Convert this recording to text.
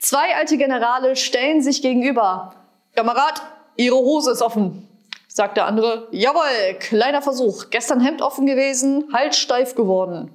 Zwei alte Generale stellen sich gegenüber. Kamerad, Ihre Hose ist offen, sagt der andere. Jawohl, kleiner Versuch. Gestern Hemd offen gewesen, halt steif geworden.